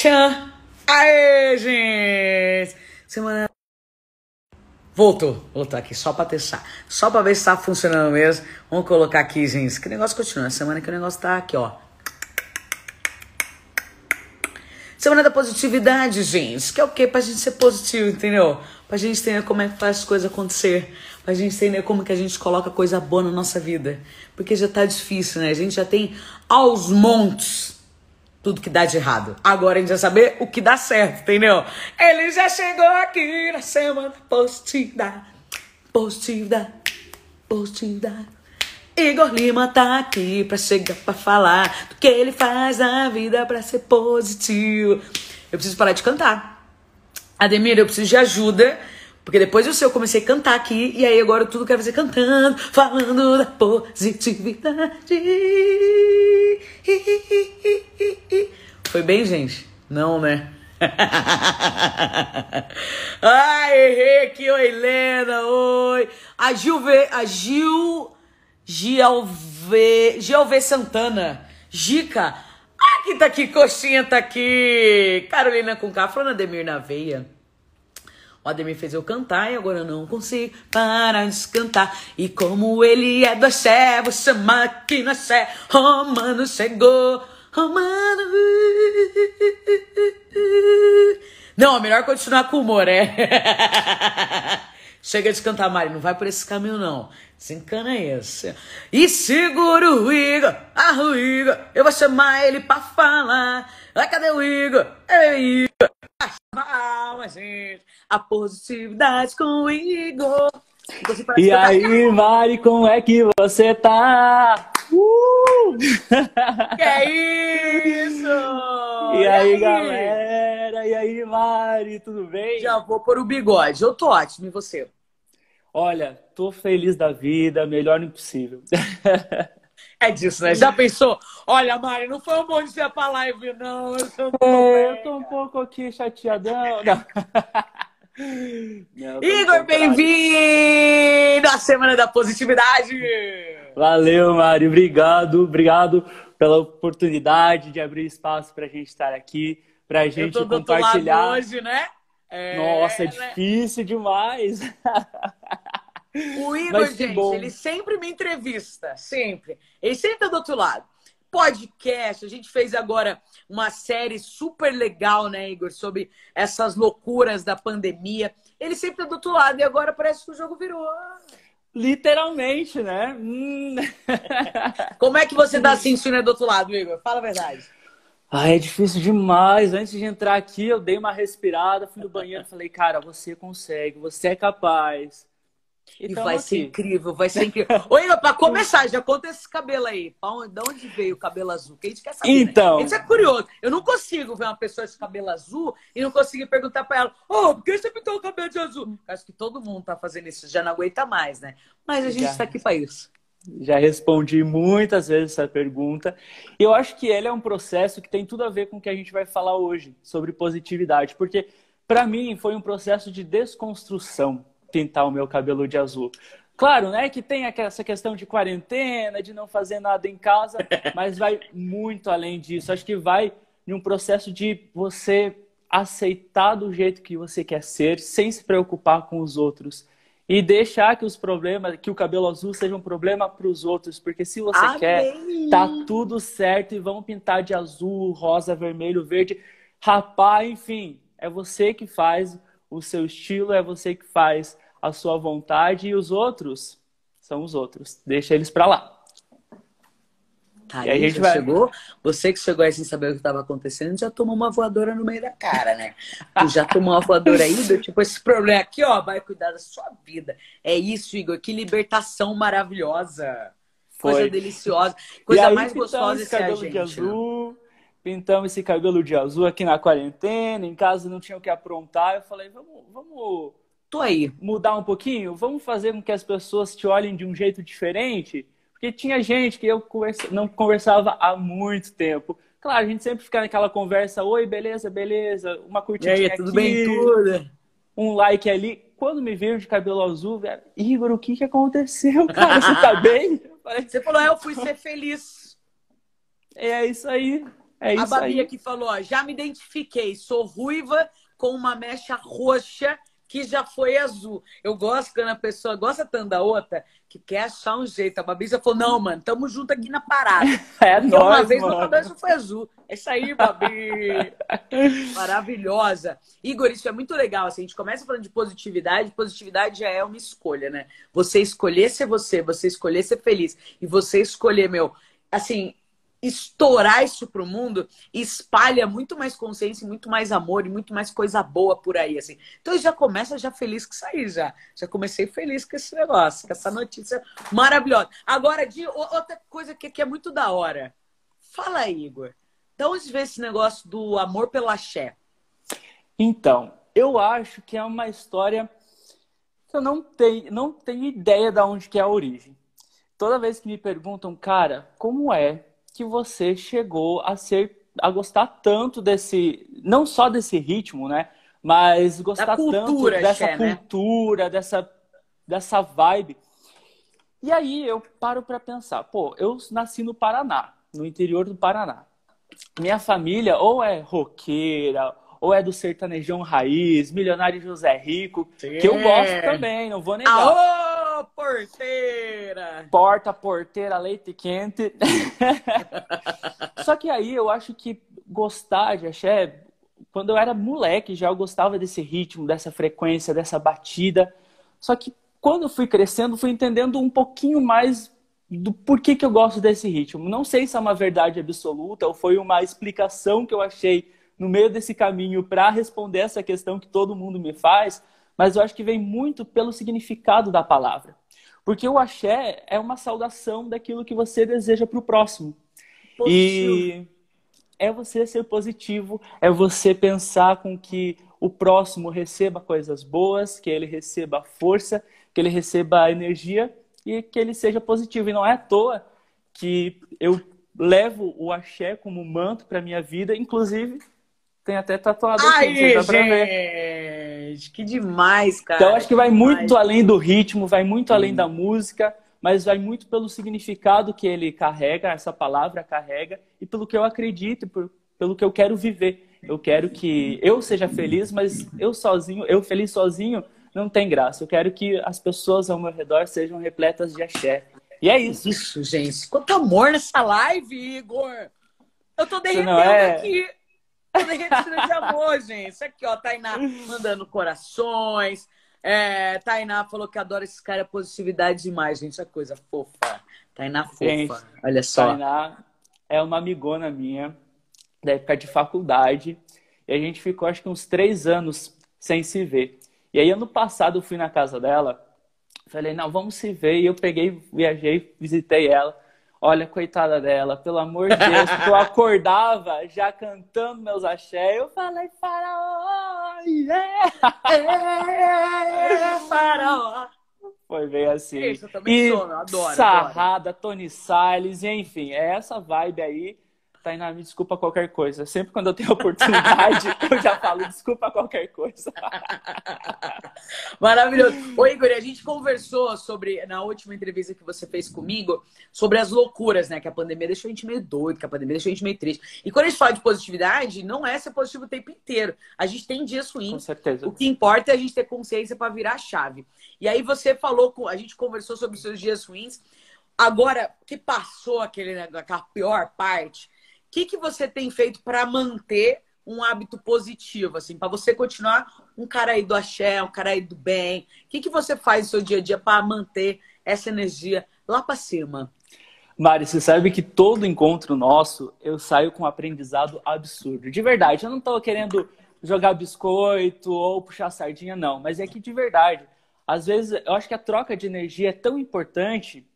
Tchan! Aê, gente! Semana. Voltou, voltou aqui, só pra testar. Só pra ver se tá funcionando mesmo. Vamos colocar aqui, gente. Que negócio continua. Semana que o negócio tá aqui, ó. Semana da positividade, gente. Que é o quê? Pra gente ser positivo, entendeu? Pra gente entender como é que faz as coisas acontecer. Pra gente entender como que a gente coloca coisa boa na nossa vida. Porque já tá difícil, né? A gente já tem aos montes tudo que dá de errado. Agora a gente vai saber o que dá certo, entendeu? Ele já chegou aqui na semana positiva. Positiva. Positiva. Igor Lima tá aqui pra chegar pra falar do que ele faz na vida pra ser positivo. Eu preciso parar de cantar. Ademir, eu preciso de ajuda. Porque depois do seu eu comecei a cantar aqui, e aí agora tudo quero fazer cantando, falando da positividade. Foi bem, gente? Não, né? Ai, errei aqui, oi, Helena, oi. A Gil, v, a Gil GLV, GLV Santana. Gica. Ah, quem tá aqui? Coxinha tá aqui. Carolina com K, falando Ademir na veia. O Ademir fez eu cantar e agora eu não consigo parar de cantar. E como ele é do axé, vou chamar aqui no axé. Romano chegou, Romano. Não, é melhor continuar com humor, é. Chega de cantar, Mari, não vai por esse caminho, não. Desencana esse. E segura o Igor, ah, o Igor, eu vou chamar ele pra falar. Ai, cadê o Igor? Ei, Igor. Gente. A positividade com o Igor. E aí, Mari, como é que você tá? Uh! Que é isso? E, e aí, aí, galera? E aí, Mari, tudo bem? Já vou pôr o bigode. Eu tô ótimo, e você? Olha, tô feliz da vida, melhor impossível. É disso, né? Já pensou? Olha, Mari, não foi um bom dia pra live, não. Eu tô, é, eu tô um pouco aqui chateadão. Não. Não, Igor, bem-vindo à Semana da Positividade! Valeu, Mari. Obrigado, obrigado pela oportunidade de abrir espaço para a gente estar aqui, para a gente eu tô compartilhar. Do outro lado hoje, né? É, Nossa, é né? difícil demais. O Igor, gente, bom. ele sempre me entrevista, sempre. Ele sempre tá do outro lado. Podcast, a gente fez agora uma série super legal, né, Igor, sobre essas loucuras da pandemia. Ele sempre tá do outro lado e agora parece que o jogo virou. Literalmente, né? Hum. Como é que você tá sentindo do outro lado, Igor? Fala a verdade. Ah, é difícil demais. Antes de entrar aqui, eu dei uma respirada, fui no banheiro e falei, cara, você consegue, você é capaz. E vai aqui. ser incrível, vai ser incrível. Oi, pra começar, já conta esse cabelo aí. De onde veio o cabelo azul? Que a gente quer saber. Né? Então. Né? Isso é curioso. Eu não consigo ver uma pessoa de cabelo azul e não conseguir perguntar pra ela: Ô, oh, por que você pintou o cabelo de azul? Acho que todo mundo tá fazendo isso, já não aguenta mais, né? Mas a gente já. tá aqui pra isso. Já respondi muitas vezes essa pergunta. E eu acho que ele é um processo que tem tudo a ver com o que a gente vai falar hoje sobre positividade, porque para mim foi um processo de desconstrução pintar o meu cabelo de azul. Claro, né, que tem essa questão de quarentena, de não fazer nada em casa, mas vai muito além disso. Acho que vai em um processo de você aceitar do jeito que você quer ser, sem se preocupar com os outros e deixar que os problemas, que o cabelo azul seja um problema para os outros, porque se você Amém. quer, tá tudo certo e vão pintar de azul, rosa, vermelho, verde, rapaz, enfim, é você que faz o seu estilo, é você que faz a sua vontade e os outros são os outros. Deixa eles para lá. Tá, e aí a gente vai... chegou, você que chegou aí sem saber o que estava acontecendo, já tomou uma voadora no meio da cara, né? Tu já tomou uma voadora aí, tipo, esse problema aqui, ó, vai cuidar da sua vida. É isso, Igor, que libertação maravilhosa. Foi. Coisa deliciosa. Coisa mais gostosa esse cabelo gente, de azul. Né? Pintamos esse cabelo de azul aqui na quarentena, em casa não tinha o que aprontar. Eu falei, vamos, vamos tô aí. Mudar um pouquinho? Vamos fazer com que as pessoas te olhem de um jeito diferente? Porque tinha gente que eu conversa... não conversava há muito tempo. Claro, a gente sempre fica naquela conversa, oi, beleza, beleza, uma curtidinha e aí, tudo aqui, bem, tudo. um like ali. Quando me viram de cabelo azul, velho, Igor, o que que aconteceu, cara? Você tá bem? Você falou, é, eu fui ser feliz. É isso aí. É isso a Babi aqui falou, ó, já me identifiquei, sou ruiva com uma mecha roxa que já foi azul. Eu gosto quando a pessoa gosta tanto da outra que quer achar um jeito. A Babi já falou, não, mano, tamo junto aqui na parada. É Porque nóis, uma vez mano. meu cabelo foi azul. É isso aí, Babi. Maravilhosa. Igor, isso é muito legal. Assim, a gente começa falando de positividade. Positividade já é uma escolha, né? Você escolher ser você, você escolher ser feliz. E você escolher, meu, assim, estourar isso pro mundo espalha muito mais consciência, muito mais amor e muito mais coisa boa por aí, assim. Então já começa já feliz com isso já. Já comecei feliz com esse negócio, com essa notícia maravilhosa. Agora, de outra coisa que, é muito da hora. Fala aí, Igor. De onde vem esse negócio do amor pelo axé? Então, eu acho que é uma história que eu não tenho, não tenho ideia de onde que é a origem. Toda vez que me perguntam, cara, como é que você chegou a ser a gostar tanto desse, não só desse ritmo, né? Mas gostar cultura, tanto dessa axé, né? cultura, dessa, dessa vibe. E aí eu paro para pensar, pô, eu nasci no Paraná, no interior do Paraná. Minha família ou é roqueira, ou é do sertanejão raiz, milionário José Rico, que eu gosto também, não vou negar. Aô, porteira! Porta, porteira, leite quente. Só que aí eu acho que gostar de axé, quando eu era moleque já eu gostava desse ritmo, dessa frequência, dessa batida. Só que quando eu fui crescendo, fui entendendo um pouquinho mais do porquê que eu gosto desse ritmo. Não sei se é uma verdade absoluta ou foi uma explicação que eu achei no meio desse caminho para responder essa questão que todo mundo me faz, mas eu acho que vem muito pelo significado da palavra. Porque o axé é uma saudação daquilo que você deseja para o próximo. Positivo. E é você ser positivo, é você pensar com que o próximo receba coisas boas, que ele receba força, que ele receba energia e que ele seja positivo. E não é à toa que eu levo o axé como manto para minha vida, inclusive tem até tatuado aqui, Aí, dá pra ver. Gente, que demais, cara. Então acho que vai demais. muito além do ritmo, vai muito além da música, mas vai muito pelo significado que ele carrega, essa palavra carrega, e pelo que eu acredito, por, pelo que eu quero viver. Eu quero que eu seja feliz, mas eu sozinho, eu feliz sozinho, não tem graça. Eu quero que as pessoas ao meu redor sejam repletas de axé. E é isso. Isso, gente. Quanto amor nessa live, Igor. Eu tô derretendo não é? aqui. Tô derretendo de amor, gente. Isso aqui, ó, Tainá mandando corações. É, Tainá falou que adora esse cara, positividade demais, gente. Essa coisa fofa. Tainá fofa. Gente, Olha só. Tainá é uma amigona minha da época de faculdade. E a gente ficou acho que uns três anos sem se ver. E aí ano passado eu fui na casa dela, falei, não, vamos se ver. E eu peguei, viajei, visitei ela. Olha, coitada dela, pelo amor de Deus, eu acordava já cantando meus axé. Eu falei, faraó, yeah! É, faraó. Foi bem assim. Isso, eu também e sou, eu adoro, Sarrada, Tony Salles, enfim, é essa vibe aí. Tainá, me desculpa qualquer coisa. Sempre quando eu tenho oportunidade, eu já falo desculpa qualquer coisa. Maravilhoso. Ô, Igor, a gente conversou sobre, na última entrevista que você fez comigo, sobre as loucuras, né? Que a pandemia deixou a gente meio doido, que a pandemia deixou a gente meio triste. E quando a gente fala de positividade, não é ser positivo o tempo inteiro. A gente tem dias Com ruins. certeza. O que importa é a gente ter consciência para virar a chave. E aí você falou, com, a gente conversou sobre os seus dias ruins. Agora que passou aquele, né, aquela pior parte, que, que você tem feito para manter um hábito positivo, assim, para você continuar um cara aí do axé, um cara aí do bem? O que, que você faz no seu dia a dia para manter essa energia lá para cima? Mari, você sabe que todo encontro nosso eu saio com um aprendizado absurdo. De verdade, eu não tô querendo jogar biscoito ou puxar sardinha, não. Mas é que de verdade, às vezes eu acho que a troca de energia é tão importante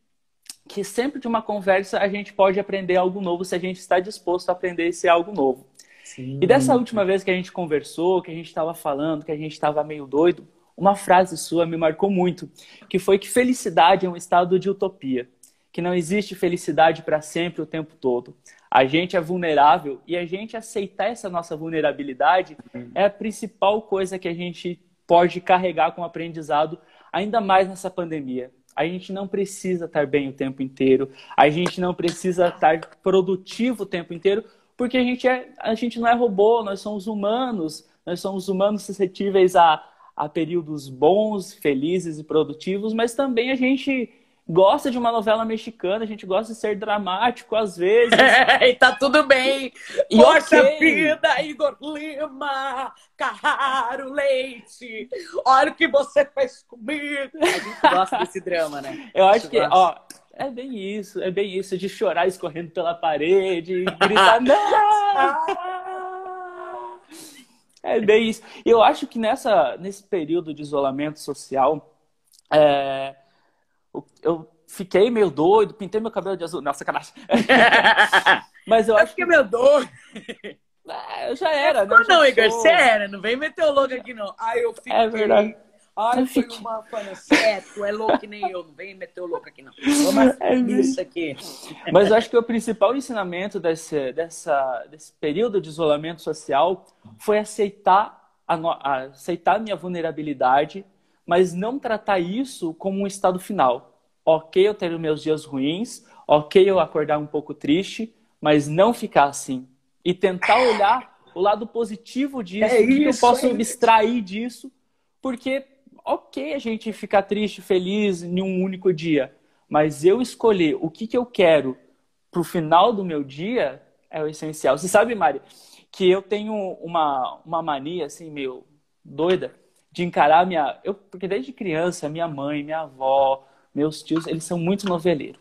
que sempre de uma conversa a gente pode aprender algo novo se a gente está disposto a aprender esse algo novo. Sim. E dessa última vez que a gente conversou, que a gente estava falando, que a gente estava meio doido, uma frase sua me marcou muito, que foi que felicidade é um estado de utopia, que não existe felicidade para sempre o tempo todo. A gente é vulnerável e a gente aceitar essa nossa vulnerabilidade é a principal coisa que a gente pode carregar como aprendizado, ainda mais nessa pandemia. A gente não precisa estar bem o tempo inteiro, a gente não precisa estar produtivo o tempo inteiro, porque a gente, é, a gente não é robô, nós somos humanos, nós somos humanos suscetíveis a, a períodos bons, felizes e produtivos, mas também a gente gosta de uma novela mexicana, a gente gosta de ser dramático às vezes. e tá tudo bem. E Poxa okay. vida, Igor Lima, Carraro Leite, olha o que você fez comigo. A gente gosta desse drama, né? Eu acho que, gosta. ó, é bem isso, é bem isso, de chorar escorrendo pela parede, gritar, não! É bem isso. Eu acho que nessa, nesse período de isolamento social, é, eu fiquei meio doido, pintei meu cabelo de azul. Nossa, sacanagem. Mas eu, eu acho fiquei que... meio doido. Ah, eu já era, né? Não, Igor, você era. Não vem meter o louco aqui, não. Ah, eu fiquei... É verdade. Ai, foi uma fana certo, é louco que nem eu, não vem meter o louco aqui, não. Vamos é isso aqui. Mas eu acho que o principal ensinamento desse, dessa, desse período de isolamento social foi aceitar a, aceitar a minha vulnerabilidade, mas não tratar isso como um estado final. Ok, eu ter meus dias ruins, ok, eu acordar um pouco triste, mas não ficar assim. E tentar olhar o lado positivo disso, é que eu posso é abstrair disso, porque ok a gente ficar triste, feliz em um único dia, mas eu escolher o que, que eu quero para o final do meu dia é o essencial. Você sabe, Mari, que eu tenho uma, uma mania assim meio doida de encarar minha, eu porque desde criança minha mãe, minha avó, meus tios, eles são muito noveleiros.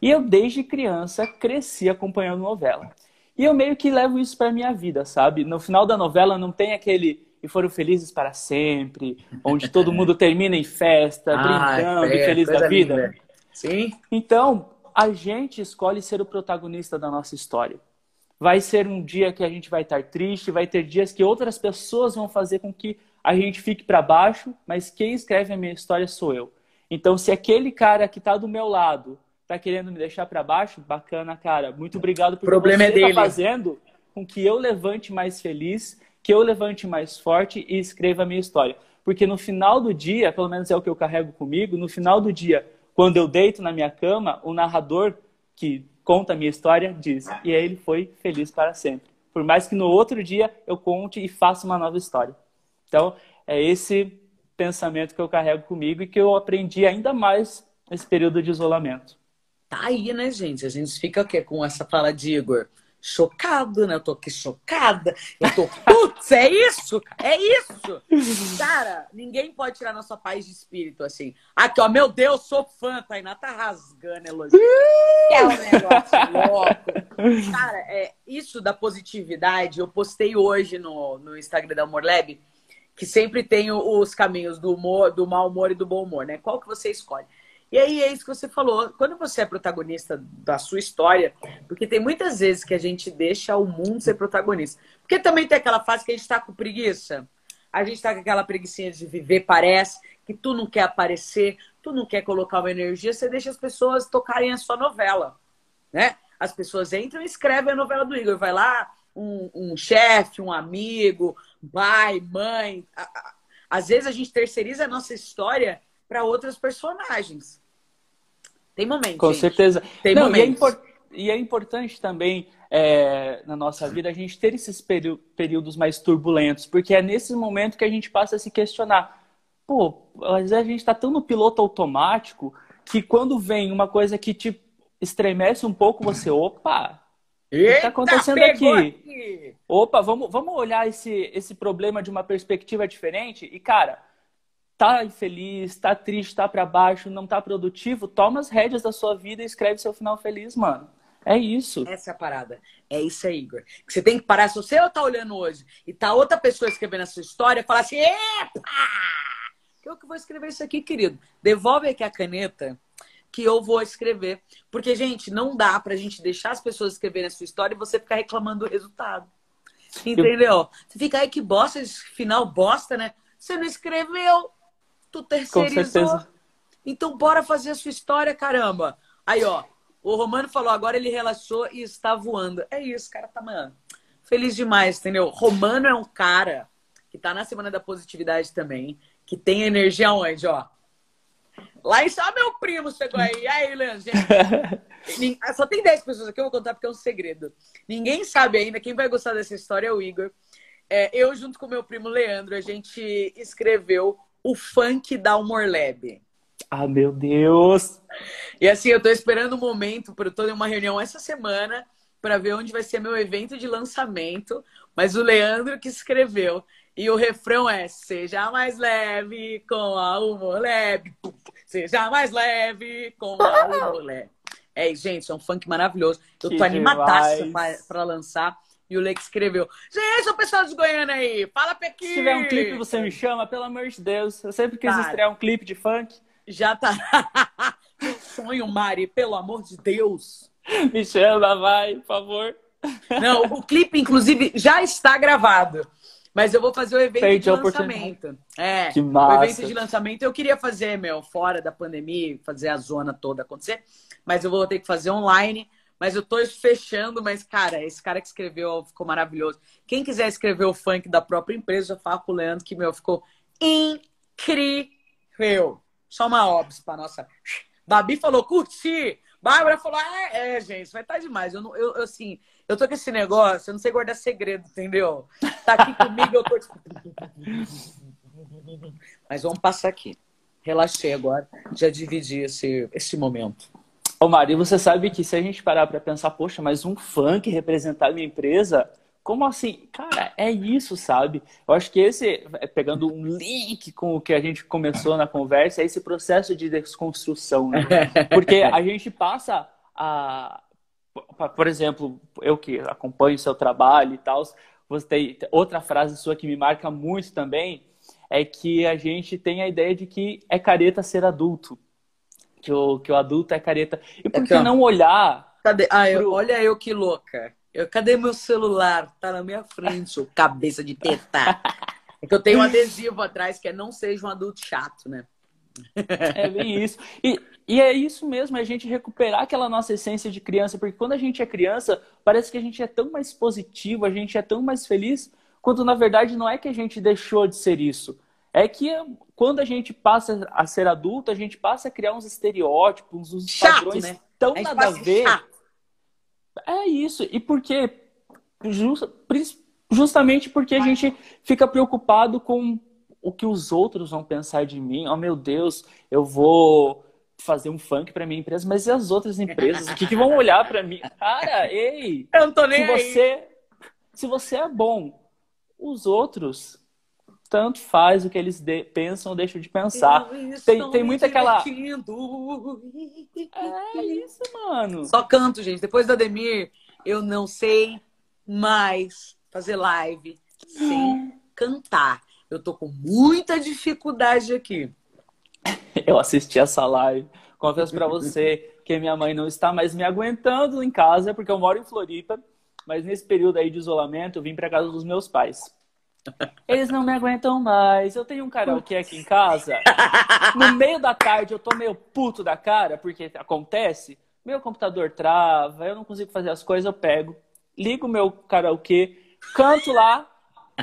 E eu desde criança cresci acompanhando novela. E eu meio que levo isso para minha vida, sabe? No final da novela não tem aquele e foram felizes para sempre, onde todo mundo termina em festa, ah, brincando, é, feliz da vida. Linda. Sim. Então, a gente escolhe ser o protagonista da nossa história. Vai ser um dia que a gente vai estar triste, vai ter dias que outras pessoas vão fazer com que a gente fique para baixo, mas quem escreve a minha história sou eu. Então, se aquele cara que está do meu lado está querendo me deixar para baixo, bacana, cara. Muito obrigado por problema você é. Tá fazendo com que eu levante mais feliz que eu levante mais forte e escreva a minha história. Porque no final do dia, pelo menos é o que eu carrego comigo, no final do dia, quando eu deito na minha cama, o narrador que conta a minha história diz: e aí ele foi feliz para sempre. Por mais que no outro dia eu conte e faça uma nova história. Então, é esse pensamento que eu carrego comigo e que eu aprendi ainda mais nesse período de isolamento. Tá aí, né, gente? A gente fica o quê? com essa fala de Igor? chocado, né? Eu tô aqui chocada. Eu tô, putz, é isso? É isso! Cara, ninguém pode tirar nossa paz de espírito assim. Aqui, ó, meu Deus, sou fã, Tainá tá rasgando elogio. É um negócio louco. Cara, é, isso da positividade, eu postei hoje no, no Instagram da Humor Lab, que sempre tem os caminhos do humor, do mau humor e do bom humor, né? Qual que você escolhe? E aí é isso que você falou. Quando você é protagonista da sua história, porque tem muitas vezes que a gente deixa o mundo ser protagonista. Porque também tem aquela fase que a gente tá com preguiça. A gente tá com aquela preguiçinha de viver, parece, que tu não quer aparecer, tu não quer colocar uma energia, você deixa as pessoas tocarem a sua novela, né? As pessoas entram e escrevem a novela do Igor. Vai lá, um, um chefe, um amigo, pai, mãe. Às vezes a gente terceiriza a nossa história para outras personagens. Tem momentos. Com gente. certeza. Tem Não, momentos. E é, e é importante também é, na nossa vida a gente ter esses períodos mais turbulentos, porque é nesse momento que a gente passa a se questionar. Pô, às vezes a gente está tão no piloto automático que quando vem uma coisa que te estremece um pouco, você, opa, o que está acontecendo aqui? aqui? Opa, vamos, vamos olhar esse, esse problema de uma perspectiva diferente? E, cara, tá infeliz, tá triste, tá para baixo, não tá produtivo, toma as rédeas da sua vida e escreve seu final feliz, mano. É isso. Essa é a parada. É isso aí, Igor. Você tem que parar. Se você tá olhando hoje e tá outra pessoa escrevendo a sua história, falar assim: epa! Que eu que vou escrever isso aqui, querido. Devolve aqui a caneta que eu vou escrever. Porque, gente, não dá pra gente deixar as pessoas escreverem a sua história e você ficar reclamando do resultado. Entendeu? Você fica aí que bosta, esse final bosta, né? Você não escreveu, Tu terceirizou. Então bora fazer a sua história, caramba. Aí, ó, o Romano falou, agora ele relaxou e está voando. É isso, cara tá, mano, feliz demais, entendeu? Romano é um cara que tá na Semana da Positividade também, que tem energia onde, ó? Lá em só meu primo chegou aí. E aí, Leandro? Só tem 10 pessoas aqui, eu vou contar porque é um segredo. Ninguém sabe ainda, quem vai gostar dessa história é o Igor. É, eu, junto com meu primo Leandro, a gente escreveu o funk da Humor Lab. Ah, meu Deus! E assim, eu tô esperando o um momento, para em uma reunião essa semana para ver onde vai ser meu evento de lançamento, mas o Leandro que escreveu. E o refrão é: Seja mais leve com a humor leve. Seja mais leve com a leve. É, gente, é um funk maravilhoso. Eu que tô animadaça para lançar. E o Leque escreveu: Gente, o pessoal de Goiânia aí, fala Pequim. Se tiver um clipe, você me chama, pelo amor de Deus. Eu sempre quis Cara, estrear um clipe de funk. Já tá. Sonho, Mari, pelo amor de Deus. Me chama, vai, por favor. Não, o clipe, inclusive, já está gravado. Mas eu vou fazer o evento Perdi de lançamento. É, que massa. o evento de lançamento eu queria fazer, meu, fora da pandemia, fazer a zona toda acontecer. Mas eu vou ter que fazer online. Mas eu tô fechando, mas, cara, esse cara que escreveu ficou maravilhoso. Quem quiser escrever o funk da própria empresa, já fala com o Leandro, que, meu, ficou incrível. Só uma obs pra nossa. Babi falou, curti. Bárbara falou, ah, é, é, gente, vai estar tá demais. Eu, não, eu, eu, assim, eu tô com esse negócio, eu não sei guardar segredo, entendeu? Tá aqui comigo, eu tô. Mas vamos passar aqui. Relaxei agora, já dividi esse, esse momento. Ô, Mari, você sabe que se a gente parar para pensar, poxa, mas um funk representar a minha empresa, como assim? Cara, é isso, sabe? Eu acho que esse, é, pegando um link com o que a gente começou na conversa, é esse processo de desconstrução, né? Porque a gente passa a. Por exemplo, eu que acompanho o seu trabalho e tal, você tem outra frase sua que me marca muito também, é que a gente tem a ideia de que é careta ser adulto. Que o, que o adulto é careta. E por que não olhar. Cadê? Ah, eu, pro... olha eu que louca. Eu, cadê meu celular? Tá na minha frente, ô cabeça de teta. É que eu tenho um adesivo atrás que é não seja um adulto chato, né? É bem isso. E, e é isso mesmo, é a gente recuperar aquela nossa essência de criança, porque quando a gente é criança, parece que a gente é tão mais positivo, a gente é tão mais feliz, quando na verdade não é que a gente deixou de ser isso. É que quando a gente passa a ser adulto, a gente passa a criar uns estereótipos, uns chato, padrões né? tão nada a ver. Chato. É isso. E por quê? Justamente porque a gente fica preocupado com o que os outros vão pensar de mim. Oh, meu Deus, eu vou fazer um funk para minha empresa, mas e as outras empresas? O que, que vão olhar para mim? Cara, ei! Eu não tô nem se você, se você é bom, os outros tanto faz o que eles de, pensam ou deixam de pensar. Tem, tem muito aquela. É isso, mano. Só canto, gente. Depois da Ademir, eu não sei mais fazer live sem cantar. Eu tô com muita dificuldade aqui. Eu assisti essa live. Confesso para você que minha mãe não está mais me aguentando em casa, porque eu moro em Floripa. Mas nesse período aí de isolamento, eu vim para casa dos meus pais. Eles não me aguentam mais. Eu tenho um karaokê aqui em casa. No meio da tarde eu tô meio puto da cara, porque acontece. Meu computador trava, eu não consigo fazer as coisas, eu pego, ligo meu karaokê, canto lá,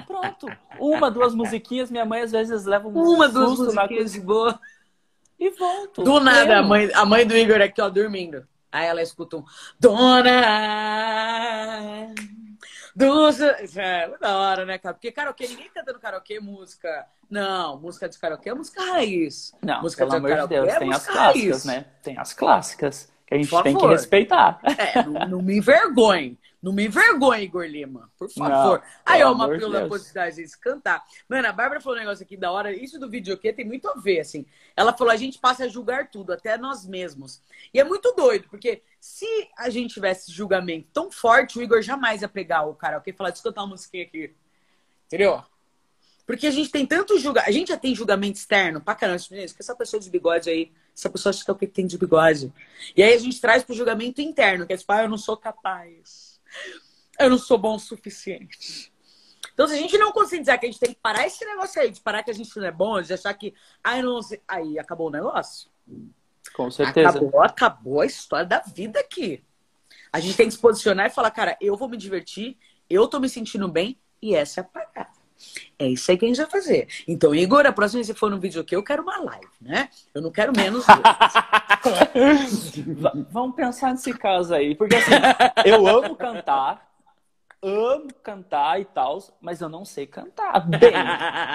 pronto. Uma, duas musiquinhas, minha mãe às vezes leva um Uma, duas musiquinhas de boa. E volto. Do nada, a mãe, a mãe do Igor aqui, ó, dormindo. Aí ela escuta um Dona dos... É, da hora, né, cara? Porque karaokê, ninguém canta no karaokê música. Não, música de karaokê é música raiz. Não, música pelo de amor de Deus, é tem as clássicas, raiz. né? Tem as clássicas que a gente tem que respeitar. É, não, não me envergonhe. Não me envergonhe, Igor Lima. Por favor. Não, Aí, ó, uma pílula da possibilidade de cantar. Mano, a Bárbara falou um negócio aqui da hora. Isso do videokê tem muito a ver, assim. Ela falou, a gente passa a julgar tudo, até nós mesmos. E é muito doido, porque se a gente tivesse julgamento tão forte, o Igor jamais ia pegar o karaokê e falar, deixa eu cantar uma musiquinha aqui. Entendeu? Porque a gente tem tanto julgamento. A gente já tem julgamento externo pra caramba. Gente, que essa pessoa de bigode aí, essa pessoa acha que é o que tem de bigode. E aí a gente traz pro julgamento interno, que é tipo, ah, eu não sou capaz eu não sou bom o suficiente. Então, se a gente não conscientizar que a gente tem que parar esse negócio aí, de parar que a gente não é bom, de achar que, ai, não sei, aí acabou o negócio. Com certeza. Acabou, acabou a história da vida aqui. A gente tem que se posicionar e falar, cara, eu vou me divertir, eu tô me sentindo bem e essa é a parada. É isso aí que a gente vai fazer. Então, Igor, a próxima vez que for no vídeo aqui, eu quero uma live, né? Eu não quero menos Vamos pensar nesse caso aí. Porque assim, eu amo cantar, amo cantar e tal, mas eu não sei cantar bem.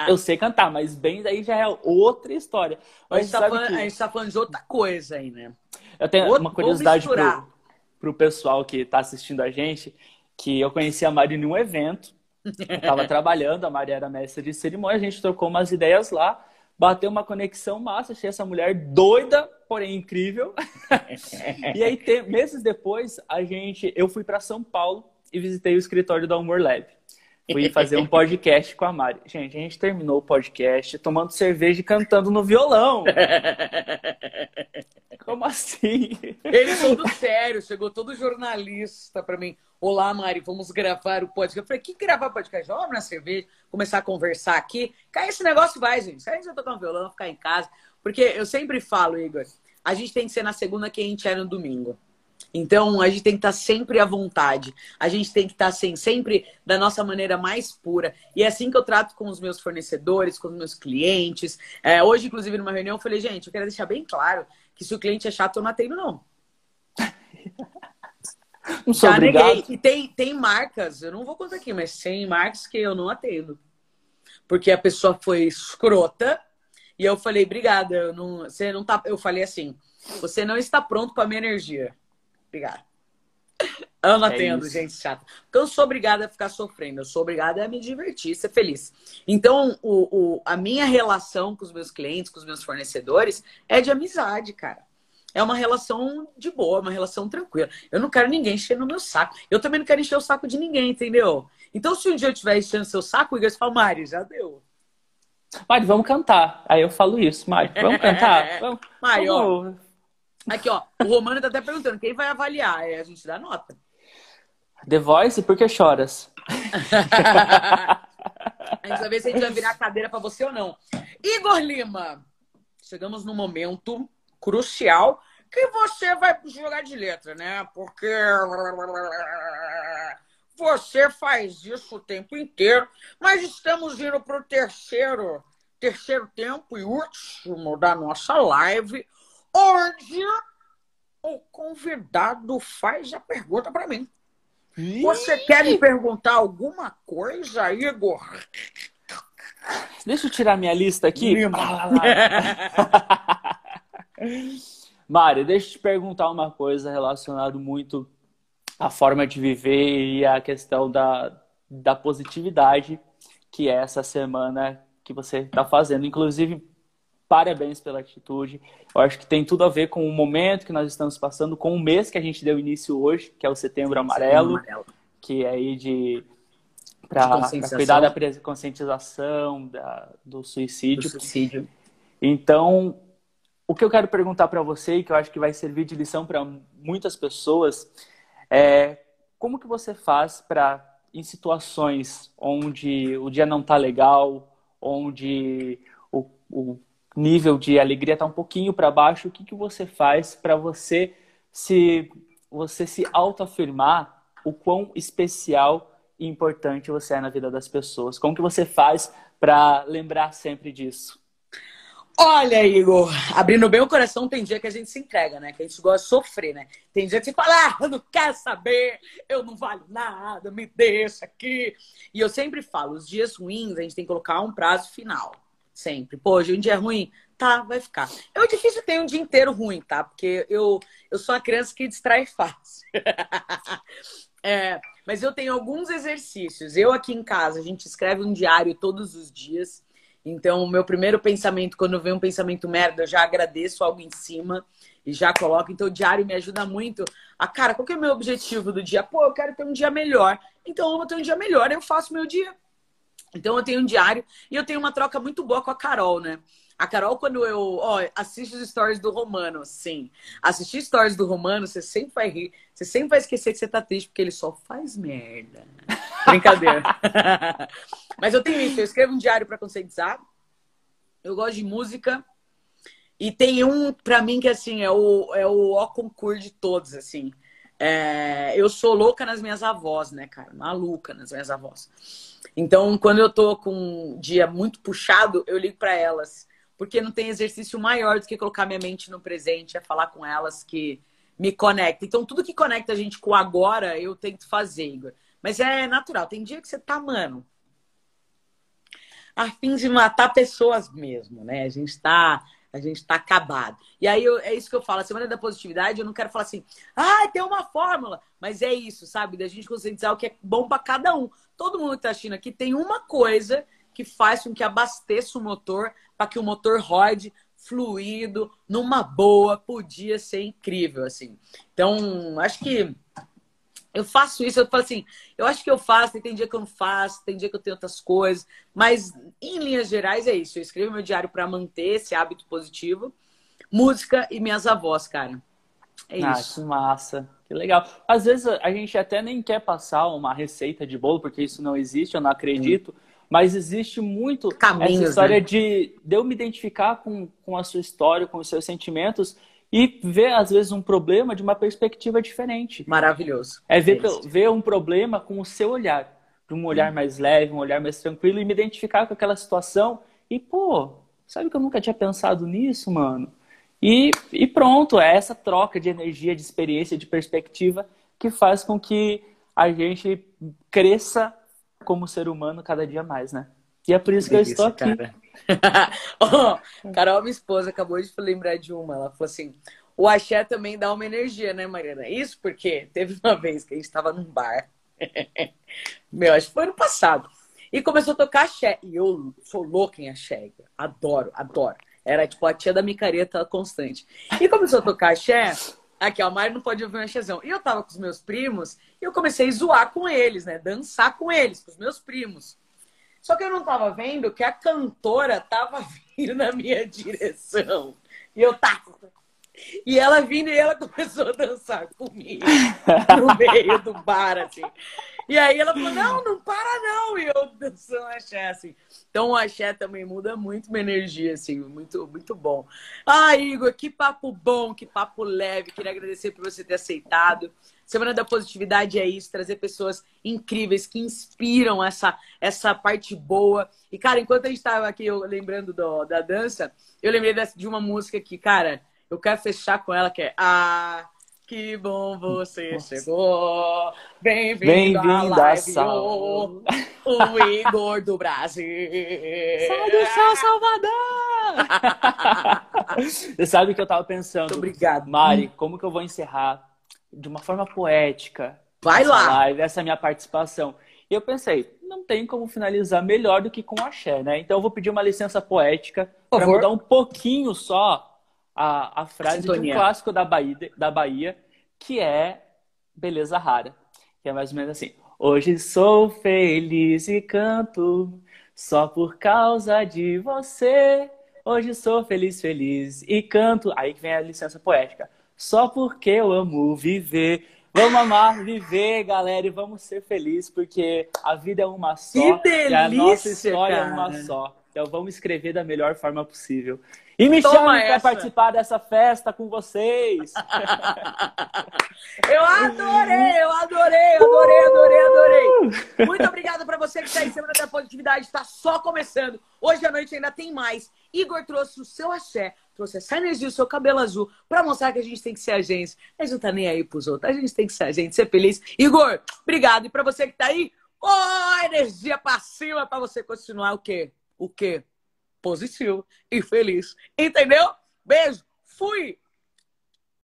eu sei cantar, mas bem daí já é outra história. Mas a gente, tá falando, que... a gente tá falando de outra coisa aí, né? Eu tenho Outro, uma curiosidade pro, pro pessoal que tá assistindo a gente, que eu conheci a Mari num evento eu tava trabalhando, a Maria era mestre de cerimônia, a gente trocou umas ideias lá, bateu uma conexão massa, achei essa mulher doida, porém incrível. e aí, te, meses depois, a gente, eu fui para São Paulo e visitei o escritório da Humor Lab. Fui fazer um podcast com a Mari. Gente, a gente terminou o podcast tomando cerveja e cantando no violão. Como assim? Ele todo sério, chegou todo jornalista para mim. Olá, Mari, vamos gravar o podcast. Eu falei, que gravar podcast? Vamos na cerveja, começar a conversar aqui. Cai esse negócio vai, gente. Se a gente vai tocar um violão, ficar em casa. Porque eu sempre falo, Igor, a gente tem que ser na segunda que a gente é no domingo. Então, a gente tem que estar sempre à vontade. A gente tem que estar assim, sempre da nossa maneira mais pura. E é assim que eu trato com os meus fornecedores, com os meus clientes. É, hoje, inclusive, numa reunião, eu falei, gente, eu quero deixar bem claro que se o cliente é chato, eu não atendo, não. Não sou Já obrigado. neguei. E tem, tem marcas, eu não vou contar aqui, mas tem marcas que eu não atendo. Porque a pessoa foi escrota e eu falei, obrigada, eu não, você não tá. Eu falei assim, você não está pronto para minha energia. Obrigada. Não é atendo, isso. gente chata. Porque eu não sou obrigada a ficar sofrendo, eu sou obrigada a me divertir, ser feliz. Então, o, o, a minha relação com os meus clientes, com os meus fornecedores, é de amizade, cara é uma relação de boa, uma relação tranquila. Eu não quero ninguém encher no meu saco. Eu também não quero encher o saco de ninguém, entendeu? Então, se um dia eu estiver enchendo seu saco, o Igor fala, Mari, já deu. Mari, vamos cantar. Aí eu falo isso, Mari, vamos cantar? Vamos, Mari, vamos... Aqui, ó. O Romano tá até perguntando, quem vai avaliar? Aí a gente dá nota. The Voice, por que choras? a gente vai ver se a gente vai virar a cadeira para você ou não. Igor Lima, chegamos no momento crucial que você vai jogar de letra, né? Porque você faz isso o tempo inteiro, mas estamos indo para o terceiro, terceiro tempo e último da nossa live, onde o convidado faz a pergunta para mim. Você quer me perguntar alguma coisa, Igor? Deixa eu tirar minha lista aqui. Mário, deixa eu te perguntar uma coisa relacionada muito à forma de viver e à questão da, da positividade, que é essa semana que você está fazendo. Inclusive, parabéns pela atitude. Eu acho que tem tudo a ver com o momento que nós estamos passando, com o mês que a gente deu início hoje, que é o Setembro Amarelo, amarelo. que é aí de para cuidar da conscientização da, do suicídio. Do suicídio. Então, o que eu quero perguntar para você e que eu acho que vai servir de lição para muitas pessoas é como que você faz para em situações onde o dia não está legal, onde o, o, nível de alegria está um pouquinho para baixo, o que, que você faz para você se você se autoafirmar o quão especial e importante você é na vida das pessoas? Como que você faz para lembrar sempre disso? Olha, Igor, abrindo bem o coração, tem dia que a gente se entrega, né? Que a gente gosta de sofrer, né? Tem dia que você fala, ah, eu não quero saber, eu não valho nada, me deixa aqui. E eu sempre falo, os dias ruins a gente tem que colocar um prazo final. Sempre. Pô, hoje um dia ruim, tá, vai ficar. É difícil ter um dia inteiro ruim, tá? Porque eu, eu sou uma criança que distrai fácil. é, mas eu tenho alguns exercícios. Eu aqui em casa, a gente escreve um diário todos os dias. Então, o meu primeiro pensamento, quando vem um pensamento merda, eu já agradeço algo em cima e já coloco. Então, o diário me ajuda muito. A cara, qual que é o meu objetivo do dia? Pô, eu quero ter um dia melhor. Então, eu vou ter um dia melhor, eu faço meu dia. Então, eu tenho um diário e eu tenho uma troca muito boa com a Carol, né? A Carol, quando eu ó, assisto os stories do Romano, sim. Assistir stories do Romano, você sempre vai rir. Você sempre vai esquecer que você tá triste, porque ele só faz merda. Brincadeira. Mas eu tenho isso, eu escrevo um diário para conscientizar. Eu gosto de música. E tem um, para mim, que assim, é o, é o ó concurso de todos, assim. É, eu sou louca nas minhas avós, né, cara? Maluca nas minhas avós. Então, quando eu tô com um dia muito puxado, eu ligo para elas. Porque não tem exercício maior do que colocar minha mente no presente, é falar com elas que me conecta. Então, tudo que conecta a gente com agora, eu tento fazer, Igor. Mas é natural. Tem dia que você tá, mano, a fim de matar pessoas mesmo, né? A gente tá, a gente tá acabado. E aí eu, é isso que eu falo, a semana da positividade, eu não quero falar assim, ah, tem uma fórmula, mas é isso, sabe? Da gente conscientizar o que é bom para cada um. Todo mundo que tá assistindo aqui tem uma coisa que faz com que abasteça o motor para que o motor rode fluido, numa boa, podia ser incrível, assim. Então, acho que eu faço isso, eu falo assim, eu acho que eu faço, tem dia que eu não faço, tem dia que eu tenho outras coisas, mas em linhas gerais é isso. Eu escrevo meu diário para manter esse hábito positivo, música e minhas avós, cara. É ah, isso. Que massa, que legal. Às vezes a gente até nem quer passar uma receita de bolo, porque isso não existe, eu não acredito. Hum. Mas existe muito Caminhos, essa história né? de, de eu me identificar com, com a sua história, com os seus sentimentos e ver, às vezes, um problema de uma perspectiva diferente. Maravilhoso. É ver, é ver um problema com o seu olhar. De um olhar hum. mais leve, um olhar mais tranquilo e me identificar com aquela situação. E, pô, sabe que eu nunca tinha pensado nisso, mano? E, e pronto, é essa troca de energia, de experiência, de perspectiva que faz com que a gente cresça como ser humano cada dia mais, né? E é por isso que, que eu estou aqui. Cara oh, Carol, minha esposa, acabou de lembrar de uma. Ela falou assim: o axé também dá uma energia, né, Mariana? Isso porque teve uma vez que a gente estava num bar. Meu, acho que foi ano passado. E começou a tocar axé. E eu sou louca em axé. Adoro, adoro. Era tipo a tia da micareta constante. E começou a tocar axé. Aqui, ó, a Mari não pode ouvir um axézão. E eu tava com os meus primos e eu comecei a zoar com eles, né? Dançar com eles, com os meus primos. Só que eu não tava vendo que a cantora tava vindo na minha direção. E eu tava. E ela vindo e ela começou a dançar comigo no meio do bar, assim. E aí ela falou: não, não para não. E eu dançando axé, assim. Então o axé também muda muito minha energia, assim, muito, muito bom. Ah, Igor, que papo bom, que papo leve. Queria agradecer por você ter aceitado. Semana da Positividade é isso, trazer pessoas incríveis que inspiram essa, essa parte boa. E, cara, enquanto a gente estava aqui eu, lembrando do, da dança, eu lembrei de uma música que, cara, eu quero fechar com ela, que é Ah, que bom você Nossa. chegou. Bem-vindo Bem à live, o, o Igor do Brasil. Sai do céu, Salvador! você sabe que eu tava pensando. Muito obrigado. Mari, como que eu vou encerrar de uma forma poética. Vai lá! Live, essa é minha participação. E eu pensei, não tem como finalizar melhor do que com axé, né? Então eu vou pedir uma licença poética para mudar um pouquinho só a, a frase Sintonia. de um clássico da Bahia, da Bahia, que é Beleza Rara. Que é mais ou menos assim. Hoje sou feliz e canto só por causa de você. Hoje sou feliz, feliz e canto. Aí vem a licença poética só porque eu amo viver. Vamos amar, viver, galera, e vamos ser felizes, porque a vida é uma só. Que delícia, e a nossa história cara. é uma só. Então vamos escrever da melhor forma possível. E me chame para participar dessa festa com vocês. eu adorei, eu adorei, adorei, adorei, adorei. Muito obrigada para você que está em Semana da Positividade. Está só começando. Hoje à noite ainda tem mais. Igor trouxe o seu axé, trouxe essa energia, o seu cabelo azul, para mostrar que a gente tem que ser a gente. A gente não tá nem aí pros outros. A gente tem que ser a gente, ser feliz. Igor, obrigado. E para você que tá aí, ó, oh, energia para cima para você continuar o quê? O quê? Positivo e feliz. Entendeu? Beijo. Fui.